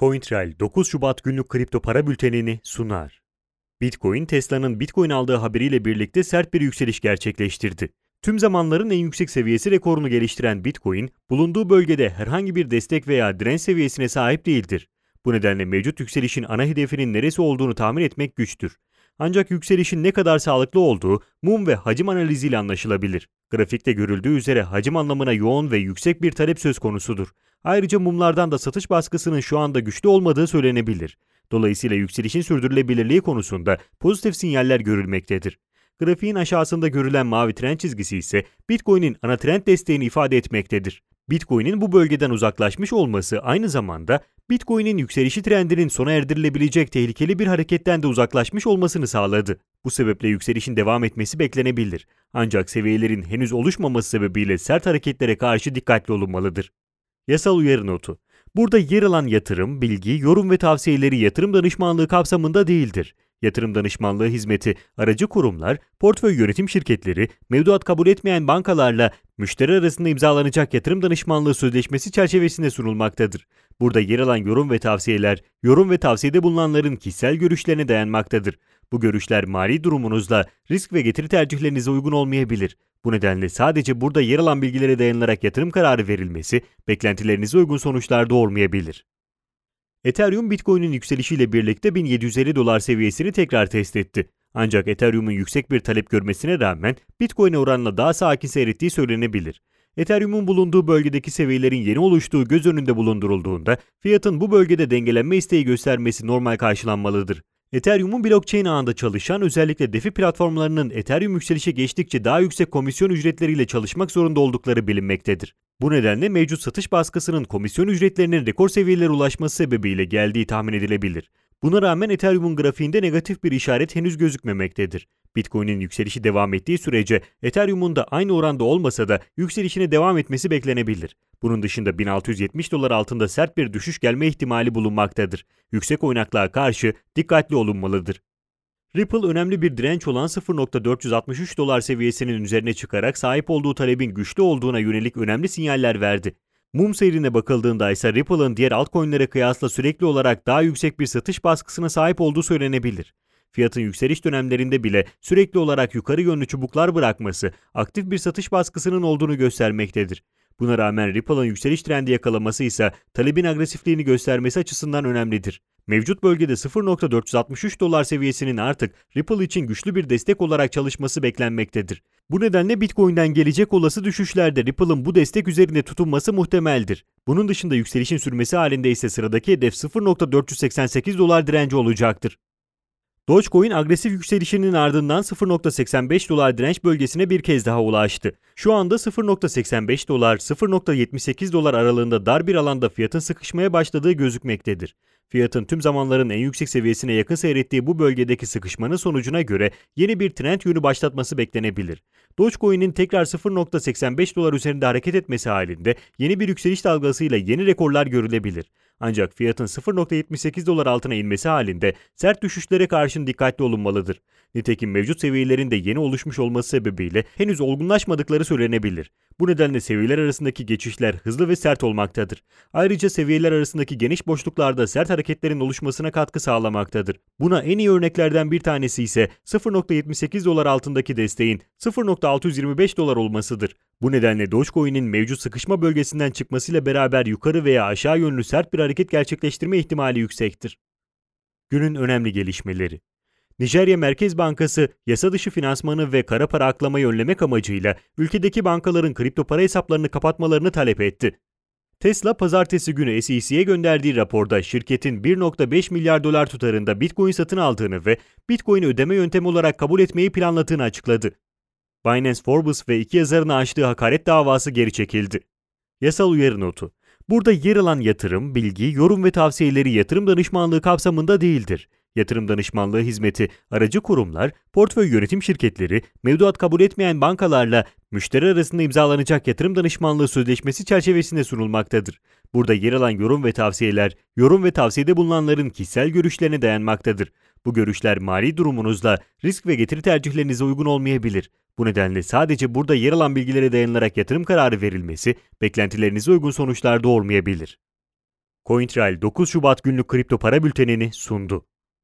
CoinTrail 9 Şubat günlük kripto para bültenini sunar. Bitcoin, Tesla'nın Bitcoin aldığı haberiyle birlikte sert bir yükseliş gerçekleştirdi. Tüm zamanların en yüksek seviyesi rekorunu geliştiren Bitcoin, bulunduğu bölgede herhangi bir destek veya direnç seviyesine sahip değildir. Bu nedenle mevcut yükselişin ana hedefinin neresi olduğunu tahmin etmek güçtür. Ancak yükselişin ne kadar sağlıklı olduğu mum ve hacim analiziyle anlaşılabilir. Grafikte görüldüğü üzere hacim anlamına yoğun ve yüksek bir talep söz konusudur. Ayrıca mumlardan da satış baskısının şu anda güçlü olmadığı söylenebilir. Dolayısıyla yükselişin sürdürülebilirliği konusunda pozitif sinyaller görülmektedir. Grafiğin aşağısında görülen mavi trend çizgisi ise Bitcoin'in ana trend desteğini ifade etmektedir. Bitcoin'in bu bölgeden uzaklaşmış olması aynı zamanda Bitcoin'in yükselişi trendinin sona erdirilebilecek tehlikeli bir hareketten de uzaklaşmış olmasını sağladı. Bu sebeple yükselişin devam etmesi beklenebilir. Ancak seviyelerin henüz oluşmaması sebebiyle sert hareketlere karşı dikkatli olunmalıdır. Yasal uyarı notu. Burada yer alan yatırım, bilgi, yorum ve tavsiyeleri yatırım danışmanlığı kapsamında değildir. Yatırım danışmanlığı hizmeti aracı kurumlar, portföy yönetim şirketleri, mevduat kabul etmeyen bankalarla müşteri arasında imzalanacak yatırım danışmanlığı sözleşmesi çerçevesinde sunulmaktadır. Burada yer alan yorum ve tavsiyeler, yorum ve tavsiyede bulunanların kişisel görüşlerine dayanmaktadır. Bu görüşler mali durumunuzla risk ve getiri tercihlerinize uygun olmayabilir. Bu nedenle sadece burada yer alan bilgilere dayanılarak yatırım kararı verilmesi beklentilerinize uygun sonuçlar doğurmayabilir. Ethereum Bitcoin'in yükselişiyle birlikte 1750 dolar seviyesini tekrar test etti. Ancak Ethereum'un yüksek bir talep görmesine rağmen Bitcoin'e oranla daha sakin seyrettiği söylenebilir. Ethereum'un bulunduğu bölgedeki seviyelerin yeni oluştuğu göz önünde bulundurulduğunda fiyatın bu bölgede dengelenme isteği göstermesi normal karşılanmalıdır. Ethereum'un blockchain ağında çalışan özellikle DeFi platformlarının Ethereum yükselişe geçtikçe daha yüksek komisyon ücretleriyle çalışmak zorunda oldukları bilinmektedir. Bu nedenle mevcut satış baskısının komisyon ücretlerinin rekor seviyelere ulaşması sebebiyle geldiği tahmin edilebilir. Buna rağmen Ethereum'un grafiğinde negatif bir işaret henüz gözükmemektedir. Bitcoin'in yükselişi devam ettiği sürece Ethereum'un da aynı oranda olmasa da yükselişine devam etmesi beklenebilir. Bunun dışında 1670 dolar altında sert bir düşüş gelme ihtimali bulunmaktadır. Yüksek oynaklığa karşı dikkatli olunmalıdır. Ripple önemli bir direnç olan 0.463 dolar seviyesinin üzerine çıkarak sahip olduğu talebin güçlü olduğuna yönelik önemli sinyaller verdi. Mum seyrine bakıldığında ise Ripple'ın diğer altcoin'lere kıyasla sürekli olarak daha yüksek bir satış baskısına sahip olduğu söylenebilir. Fiyatın yükseliş dönemlerinde bile sürekli olarak yukarı yönlü çubuklar bırakması aktif bir satış baskısının olduğunu göstermektedir. Buna rağmen Ripple'ın yükseliş trendi yakalaması ise talebin agresifliğini göstermesi açısından önemlidir. Mevcut bölgede 0.463 dolar seviyesinin artık Ripple için güçlü bir destek olarak çalışması beklenmektedir. Bu nedenle Bitcoin'den gelecek olası düşüşlerde Ripple'ın bu destek üzerinde tutunması muhtemeldir. Bunun dışında yükselişin sürmesi halinde ise sıradaki hedef 0.488 dolar direnci olacaktır. Dogecoin agresif yükselişinin ardından 0.85 dolar direnç bölgesine bir kez daha ulaştı. Şu anda 0.85 dolar 0.78 dolar aralığında dar bir alanda fiyatın sıkışmaya başladığı gözükmektedir. Fiyatın tüm zamanların en yüksek seviyesine yakın seyrettiği bu bölgedeki sıkışmanın sonucuna göre yeni bir trend yönü başlatması beklenebilir. Dogecoin'in tekrar 0.85 dolar üzerinde hareket etmesi halinde yeni bir yükseliş dalgasıyla yeni rekorlar görülebilir. Ancak fiyatın 0.78 dolar altına inmesi halinde sert düşüşlere karşın dikkatli olunmalıdır. Nitekim mevcut seviyelerin de yeni oluşmuş olması sebebiyle henüz olgunlaşmadıkları söylenebilir. Bu nedenle seviyeler arasındaki geçişler hızlı ve sert olmaktadır. Ayrıca seviyeler arasındaki geniş boşluklarda sert hareketlerin oluşmasına katkı sağlamaktadır. Buna en iyi örneklerden bir tanesi ise 0.78 dolar altındaki desteğin 0.625 dolar olmasıdır. Bu nedenle Dogecoin'in mevcut sıkışma bölgesinden çıkmasıyla beraber yukarı veya aşağı yönlü sert bir hareket gerçekleştirme ihtimali yüksektir. Günün önemli gelişmeleri Nijerya Merkez Bankası yasa dışı finansmanı ve kara para aklamayı önlemek amacıyla ülkedeki bankaların kripto para hesaplarını kapatmalarını talep etti. Tesla pazartesi günü SEC'ye gönderdiği raporda şirketin 1.5 milyar dolar tutarında Bitcoin satın aldığını ve Bitcoin ödeme yöntemi olarak kabul etmeyi planladığını açıkladı. Binance Forbes ve iki yazarın açtığı hakaret davası geri çekildi. Yasal uyarı notu. Burada yer alan yatırım, bilgi, yorum ve tavsiyeleri yatırım danışmanlığı kapsamında değildir. Yatırım danışmanlığı hizmeti aracı kurumlar, portföy yönetim şirketleri, mevduat kabul etmeyen bankalarla müşteri arasında imzalanacak yatırım danışmanlığı sözleşmesi çerçevesinde sunulmaktadır. Burada yer alan yorum ve tavsiyeler, yorum ve tavsiyede bulunanların kişisel görüşlerine dayanmaktadır. Bu görüşler mali durumunuzla risk ve getiri tercihlerinize uygun olmayabilir. Bu nedenle sadece burada yer alan bilgilere dayanılarak yatırım kararı verilmesi beklentilerinize uygun sonuçlar doğurmayabilir. CoinTrail 9 Şubat günlük kripto para bültenini sundu.